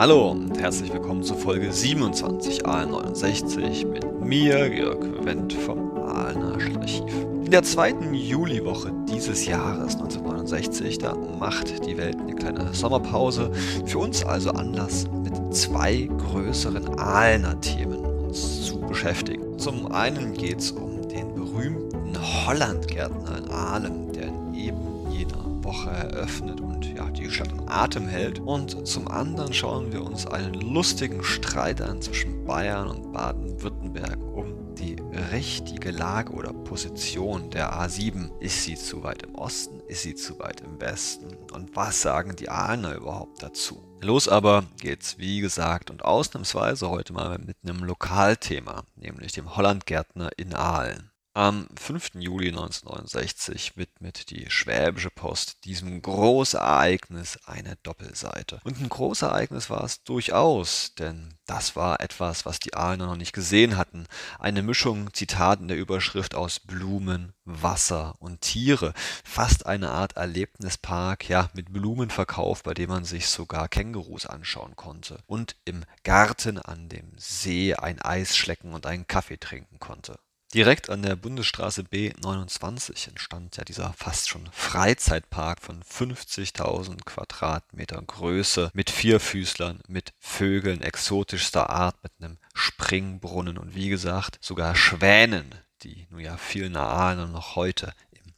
Hallo und herzlich willkommen zur Folge 27 A69 mit mir, Georg Wendt vom Aalener Archiv. In der zweiten Juliwoche dieses Jahres 1969, da macht die Welt eine kleine Sommerpause. Für uns also Anlass, mit zwei größeren Aalener Themen uns zu beschäftigen. Zum einen geht es um den berühmten Hollandgärtner in Aalen, der in eben Woche eröffnet und ja, die Stadt in Atem hält. Und zum anderen schauen wir uns einen lustigen Streit an zwischen Bayern und Baden-Württemberg um die richtige Lage oder Position der A7. Ist sie zu weit im Osten? Ist sie zu weit im Westen? Und was sagen die Ahner überhaupt dazu? Los aber geht's, wie gesagt, und ausnahmsweise heute mal mit einem Lokalthema, nämlich dem Hollandgärtner in Aalen. Am 5. Juli 1969 widmet die Schwäbische Post diesem Großereignis eine Doppelseite. Und ein Großereignis war es durchaus, denn das war etwas, was die Aalener noch nicht gesehen hatten. Eine Mischung, Zitat in der Überschrift, aus Blumen, Wasser und Tiere. Fast eine Art Erlebnispark, ja, mit Blumenverkauf, bei dem man sich sogar Kängurus anschauen konnte. Und im Garten an dem See ein Eis schlecken und einen Kaffee trinken konnte. Direkt an der Bundesstraße B29 entstand ja dieser fast schon Freizeitpark von 50.000 Quadratmeter Größe mit Vierfüßlern, mit Vögeln exotischster Art, mit einem Springbrunnen und wie gesagt sogar Schwänen, die nun ja vielen Aalen noch heute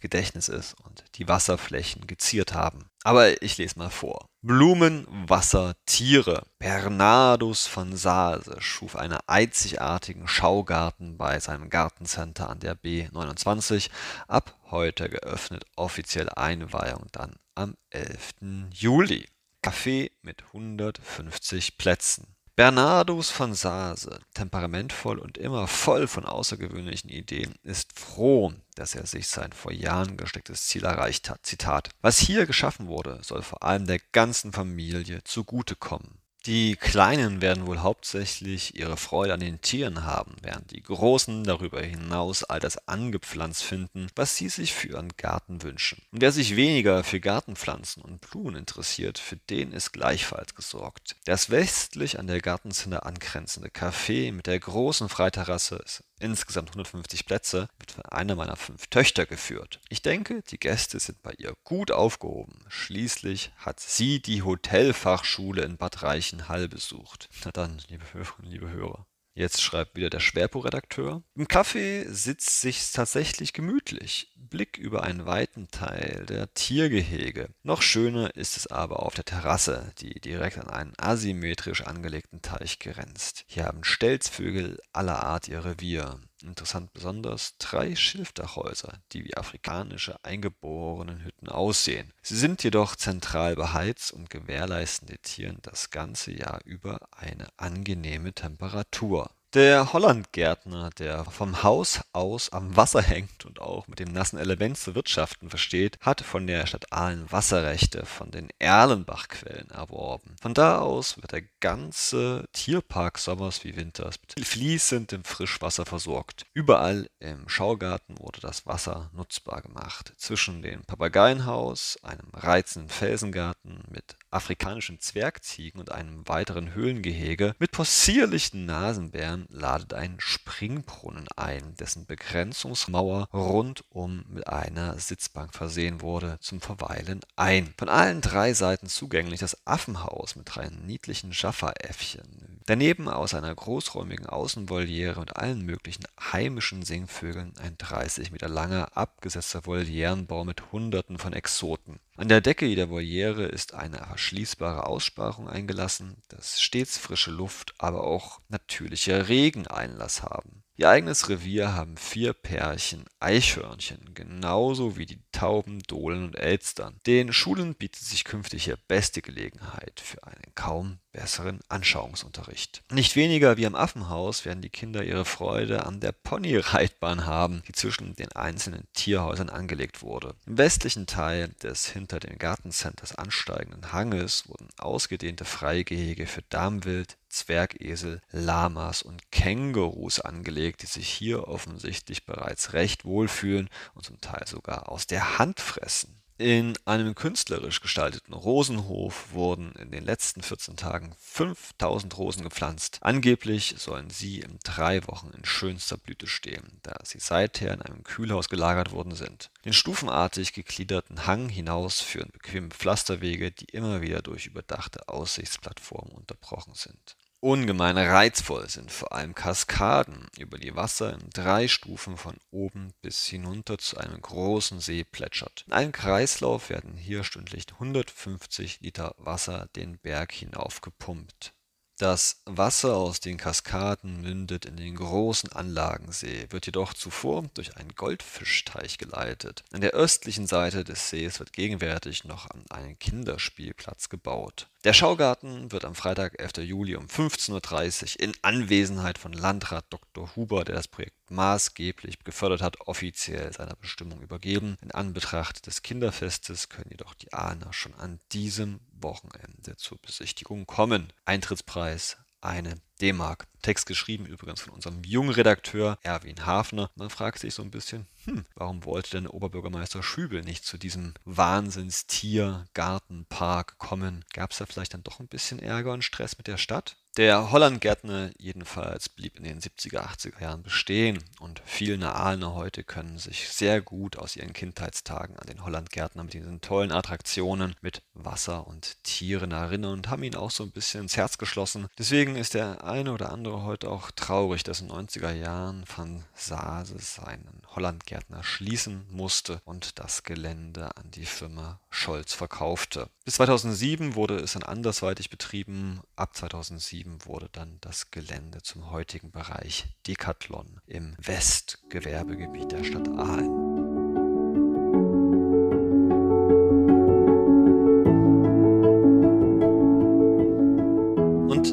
Gedächtnis ist und die Wasserflächen geziert haben. Aber ich lese mal vor. Blumen, Wasser, Tiere. Bernardus von Sase schuf einen einzigartigen Schaugarten bei seinem Gartencenter an der B29. Ab heute geöffnet, offizielle Einweihung dann am 11. Juli. Café mit 150 Plätzen. Bernardus von Sase, temperamentvoll und immer voll von außergewöhnlichen Ideen, ist froh, dass er sich sein vor Jahren gestecktes Ziel erreicht hat. Zitat: Was hier geschaffen wurde, soll vor allem der ganzen Familie zugutekommen. Die Kleinen werden wohl hauptsächlich ihre Freude an den Tieren haben, während die Großen darüber hinaus all das angepflanzt finden, was sie sich für ihren Garten wünschen. Und wer sich weniger für Gartenpflanzen und Blumen interessiert, für den ist gleichfalls gesorgt. Das westlich an der Gartenzinne angrenzende Café mit der großen Freiterrasse ist insgesamt 150 Plätze, wird von einer meiner fünf Töchter geführt. Ich denke, die Gäste sind bei ihr gut aufgehoben. Schließlich hat sie die Hotelfachschule in Bad Reichenhall besucht. Na dann, liebe Hörerinnen, liebe Hörer. Jetzt schreibt wieder der Schwerpo-Redakteur. Im Café sitzt sich's tatsächlich gemütlich. Blick über einen weiten Teil der Tiergehege. Noch schöner ist es aber auf der Terrasse, die direkt an einen asymmetrisch angelegten Teich grenzt. Hier haben Stelzvögel aller Art ihr Revier. Interessant besonders drei Schilfdachhäuser, die wie afrikanische eingeborenen Hütten aussehen. Sie sind jedoch zentral beheizt und gewährleisten den Tieren das ganze Jahr über eine angenehme Temperatur. Der Hollandgärtner, der vom Haus aus am Wasser hängt und auch mit dem nassen Element zu wirtschaften versteht, hat von der Stadt Aalen Wasserrechte von den Erlenbachquellen erworben. Von da aus wird der ganze Tierpark sommers wie winters mit fließendem Frischwasser versorgt. Überall im Schaugarten wurde das Wasser nutzbar gemacht. Zwischen dem Papageienhaus, einem reizenden Felsengarten mit afrikanischen Zwergziegen und einem weiteren Höhlengehege mit possierlichen Nasenbären ladet ein Springbrunnen ein, dessen Begrenzungsmauer rundum mit einer Sitzbank versehen wurde, zum Verweilen ein. Von allen drei Seiten zugänglich das Affenhaus mit drei niedlichen Jaffa-Äffchen. Daneben aus einer großräumigen Außenvoliere mit allen möglichen heimischen Singvögeln ein 30 Meter langer, abgesetzter Volierenbau mit Hunderten von Exoten. An der Decke jeder Voliere ist eine verschließbare Aussparung eingelassen, dass stets frische Luft, aber auch natürlicher Regen Einlass haben. Ihr eigenes Revier haben vier Pärchen Eichhörnchen, genauso wie die Tauben, Dohlen und Elstern. Den Schulen bietet sich künftig hier beste Gelegenheit für einen kaum besseren Anschauungsunterricht. Nicht weniger wie am Affenhaus werden die Kinder ihre Freude an der Ponyreitbahn haben, die zwischen den einzelnen Tierhäusern angelegt wurde. Im westlichen Teil des hinter den Gartencenters ansteigenden Hanges wurden ausgedehnte Freigehege für Darmwild, Zwergesel, Lamas und Kängurus angelegt, die sich hier offensichtlich bereits recht wohlfühlen und zum Teil sogar aus der Hand fressen. In einem künstlerisch gestalteten Rosenhof wurden in den letzten 14 Tagen 5000 Rosen gepflanzt. Angeblich sollen sie in drei Wochen in schönster Blüte stehen, da sie seither in einem Kühlhaus gelagert worden sind. Den stufenartig gegliederten Hang hinaus führen bequeme Pflasterwege, die immer wieder durch überdachte Aussichtsplattformen unterbrochen sind. Ungemein reizvoll sind vor allem Kaskaden, über die Wasser in drei Stufen von oben bis hinunter zu einem großen See plätschert. In einem Kreislauf werden hier stündlich 150 Liter Wasser den Berg hinauf gepumpt das Wasser aus den Kaskaden mündet in den großen Anlagensee, wird jedoch zuvor durch einen Goldfischteich geleitet. An der östlichen Seite des Sees wird gegenwärtig noch ein Kinderspielplatz gebaut. Der Schaugarten wird am Freitag, 11. Juli um 15.30 Uhr in Anwesenheit von Landrat Dr. Huber, der das Projekt maßgeblich gefördert hat, offiziell seiner Bestimmung übergeben. In Anbetracht des Kinderfestes können jedoch die Ahner schon an diesem Wochenende zur Besichtigung kommen. Eintrittspreis eine D-Mark. Text geschrieben übrigens von unserem jungen Redakteur Erwin Hafner. Man fragt sich so ein bisschen, hm, warum wollte denn Oberbürgermeister Schübel nicht zu diesem Wahnsinnstier Gartenpark kommen? Gab es da vielleicht dann doch ein bisschen Ärger und Stress mit der Stadt? Der Hollandgärtner jedenfalls blieb in den 70er, 80er Jahren bestehen und viele Aalener heute können sich sehr gut aus ihren Kindheitstagen an den Hollandgärtner mit diesen tollen Attraktionen mit Wasser und Tieren erinnern und haben ihn auch so ein bisschen ins Herz geschlossen. Deswegen ist der eine oder andere heute auch traurig, dass in den 90er Jahren Van Sase seinen Hollandgärtner schließen musste und das Gelände an die Firma Scholz verkaufte. Bis 2007 wurde es dann andersweitig betrieben. Ab 2007 wurde dann das Gelände zum heutigen Bereich Decathlon im Westgewerbegebiet der Stadt Aalen.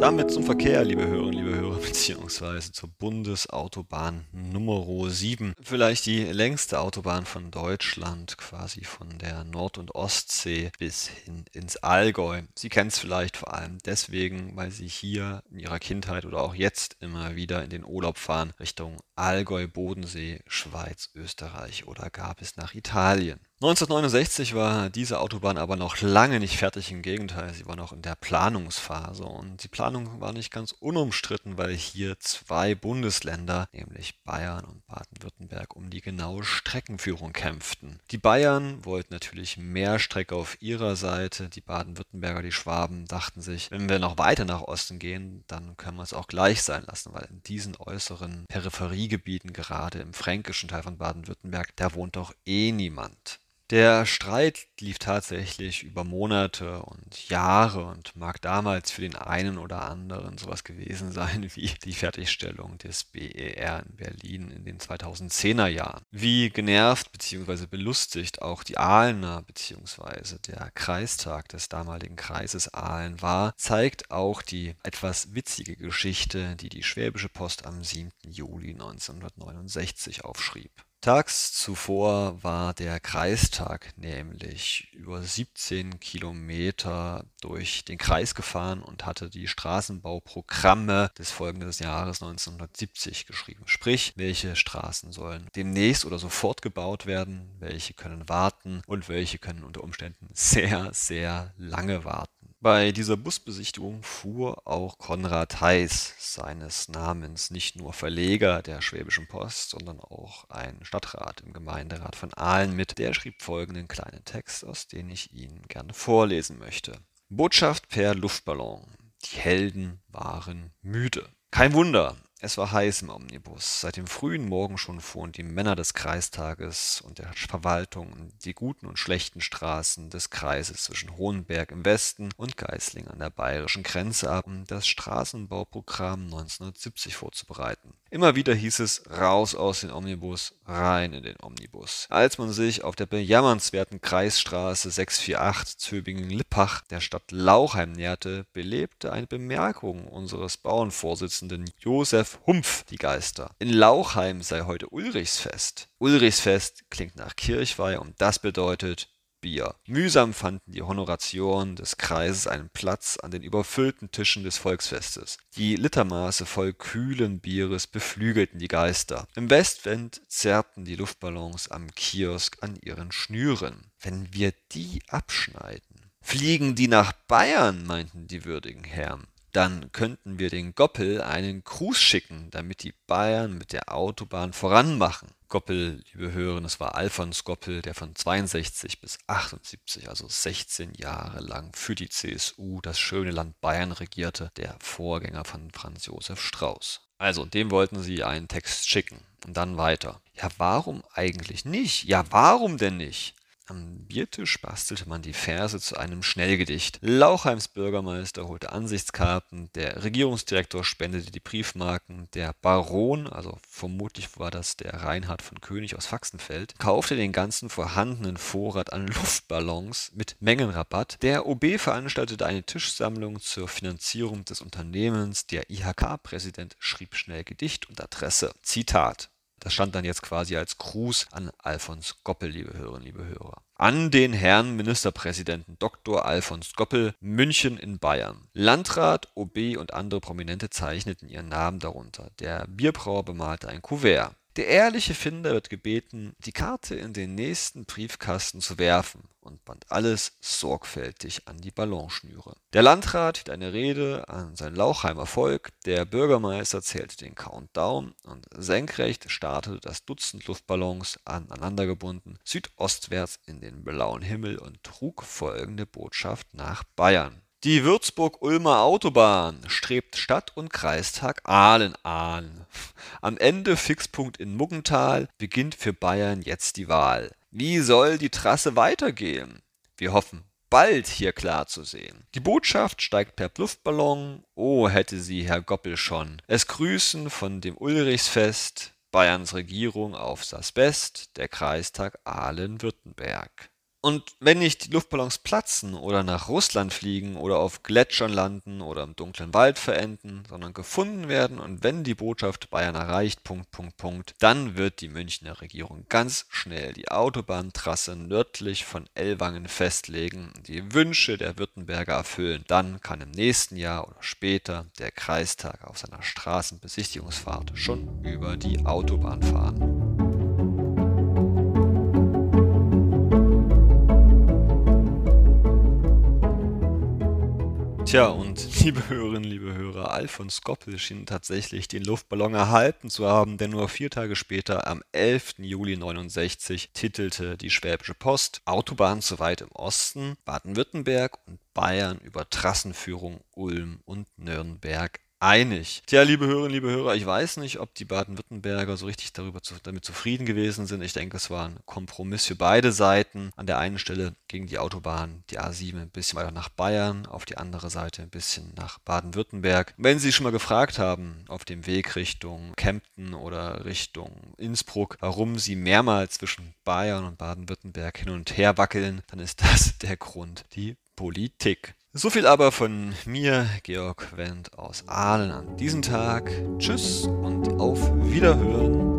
damit zum Verkehr, liebe Hörer, beziehungsweise zur Bundesautobahn Nummer 7. Vielleicht die längste Autobahn von Deutschland, quasi von der Nord- und Ostsee bis hin ins Allgäu. Sie kennen es vielleicht vor allem deswegen, weil Sie hier in Ihrer Kindheit oder auch jetzt immer wieder in den Urlaub fahren Richtung Allgäu, Bodensee, Schweiz, Österreich oder gar bis nach Italien. 1969 war diese Autobahn aber noch lange nicht fertig, im Gegenteil, sie war noch in der Planungsphase und die Planung war nicht ganz unumstritten, weil hier zwei Bundesländer, nämlich Bayern und Baden-Württemberg, um die genaue Streckenführung kämpften. Die Bayern wollten natürlich mehr Strecke auf ihrer Seite, die Baden-Württemberger, die Schwaben dachten sich, wenn wir noch weiter nach Osten gehen, dann können wir es auch gleich sein lassen, weil in diesen äußeren Peripheriegebieten, gerade im fränkischen Teil von Baden-Württemberg, da wohnt doch eh niemand. Der Streit lief tatsächlich über Monate und Jahre und mag damals für den einen oder anderen sowas gewesen sein wie die Fertigstellung des BER in Berlin in den 2010er Jahren. Wie genervt bzw. belustigt auch die Ahlener bzw. der Kreistag des damaligen Kreises Aalen war, zeigt auch die etwas witzige Geschichte, die die Schwäbische Post am 7. Juli 1969 aufschrieb. Tags zuvor war der Kreistag nämlich über 17 Kilometer durch den Kreis gefahren und hatte die Straßenbauprogramme des folgenden Jahres 1970 geschrieben. Sprich, welche Straßen sollen demnächst oder sofort gebaut werden, welche können warten und welche können unter Umständen sehr, sehr lange warten. Bei dieser Busbesichtigung fuhr auch Konrad Heiß, seines Namens nicht nur Verleger der Schwäbischen Post, sondern auch ein Stadtrat im Gemeinderat von Aalen mit. Der schrieb folgenden kleinen Text, aus dem ich Ihnen gerne vorlesen möchte. Botschaft per Luftballon. Die Helden waren müde. Kein Wunder, es war heiß im Omnibus. Seit dem frühen Morgen schon fuhren die Männer des Kreistages und der Verwaltung die guten und schlechten Straßen des Kreises zwischen Hohenberg im Westen und Geißling an der bayerischen Grenze ab, um das Straßenbauprogramm 1970 vorzubereiten. Immer wieder hieß es raus aus dem Omnibus, rein in den Omnibus. Als man sich auf der bejammernswerten Kreisstraße 648 Zöbingen-Lippach der Stadt Lauchheim näherte, belebte eine Bemerkung unseres Bauernvorsitzenden Josef Humpf die Geister. In Lauchheim sei heute Ulrichsfest. Ulrichsfest klingt nach Kirchweih und das bedeutet Bier. Mühsam fanden die Honoratioren des Kreises einen Platz an den überfüllten Tischen des Volksfestes. Die Litermaße voll kühlen Bieres beflügelten die Geister. Im Westwind zerrten die Luftballons am Kiosk an ihren Schnüren. Wenn wir die abschneiden, fliegen die nach Bayern, meinten die würdigen Herren dann könnten wir den Goppel einen Gruß schicken, damit die Bayern mit der Autobahn voranmachen. Goppel, liebe Hörer, das war Alfons Goppel, der von 62 bis 78, also 16 Jahre lang für die CSU das schöne Land Bayern regierte, der Vorgänger von Franz Josef Strauß. Also, dem wollten sie einen Text schicken. Und dann weiter. Ja, warum eigentlich nicht? Ja, warum denn nicht? Am Biertisch bastelte man die Verse zu einem Schnellgedicht. Lauchheims Bürgermeister holte Ansichtskarten, der Regierungsdirektor spendete die Briefmarken, der Baron, also vermutlich war das der Reinhard von König aus Faxenfeld, kaufte den ganzen vorhandenen Vorrat an Luftballons mit Mengenrabatt. Der OB veranstaltete eine Tischsammlung zur Finanzierung des Unternehmens. Der IHK-Präsident schrieb schnell Gedicht und Adresse. Zitat das stand dann jetzt quasi als Gruß an Alfons Goppel, liebe Hörerinnen, liebe Hörer. An den Herrn Ministerpräsidenten Dr. Alfons Goppel, München in Bayern. Landrat, OB und andere Prominente zeichneten ihren Namen darunter. Der Bierbrauer bemalte ein Kuvert. Der ehrliche Finder wird gebeten, die Karte in den nächsten Briefkasten zu werfen und band alles sorgfältig an die Ballonschnüre. Der Landrat hielt eine Rede an sein Lauchheimer Volk, der Bürgermeister zählte den Countdown und senkrecht startete das Dutzend Luftballons aneinandergebunden südostwärts in den blauen Himmel und trug folgende Botschaft nach Bayern. Die Würzburg-Ulmer Autobahn strebt Stadt und Kreistag Aalen an. Am Ende Fixpunkt in Muggental beginnt für Bayern jetzt die Wahl. Wie soll die Trasse weitergehen? Wir hoffen, bald hier klar zu sehen. Die Botschaft steigt per Luftballon. Oh, hätte sie Herr Goppel schon. Es grüßen von dem Ulrichsfest Bayerns Regierung auf das Best, der Kreistag Aalen-Württemberg. Und wenn nicht die Luftballons platzen oder nach Russland fliegen oder auf Gletschern landen oder im dunklen Wald verenden, sondern gefunden werden und wenn die Botschaft Bayern erreicht, Punkt, Punkt, Punkt, dann wird die Münchner Regierung ganz schnell die Autobahntrasse nördlich von Ellwangen festlegen, die Wünsche der Württemberger erfüllen. Dann kann im nächsten Jahr oder später der Kreistag auf seiner Straßenbesichtigungsfahrt schon über die Autobahn fahren. Tja, und liebe Hörerinnen, liebe Hörer, Alfons Goppel schien tatsächlich den Luftballon erhalten zu haben, denn nur vier Tage später, am 11. Juli 69, titelte die Schwäbische Post Autobahn zu weit im Osten, Baden-Württemberg und Bayern über Trassenführung Ulm und Nürnberg einig. Tja, liebe Hörerinnen, liebe Hörer, ich weiß nicht, ob die Baden-Württemberger so richtig darüber zu, damit zufrieden gewesen sind. Ich denke, es war ein Kompromiss für beide Seiten. An der einen Stelle ging die Autobahn, die A7, ein bisschen weiter nach Bayern, auf die andere Seite ein bisschen nach Baden-Württemberg. Wenn Sie schon mal gefragt haben, auf dem Weg Richtung Kempten oder Richtung Innsbruck, warum Sie mehrmals zwischen Bayern und Baden-Württemberg hin und her wackeln, dann ist das der Grund, die Politik. So viel aber von mir, Georg Wendt aus Aalen an diesem Tag. Tschüss und auf Wiederhören.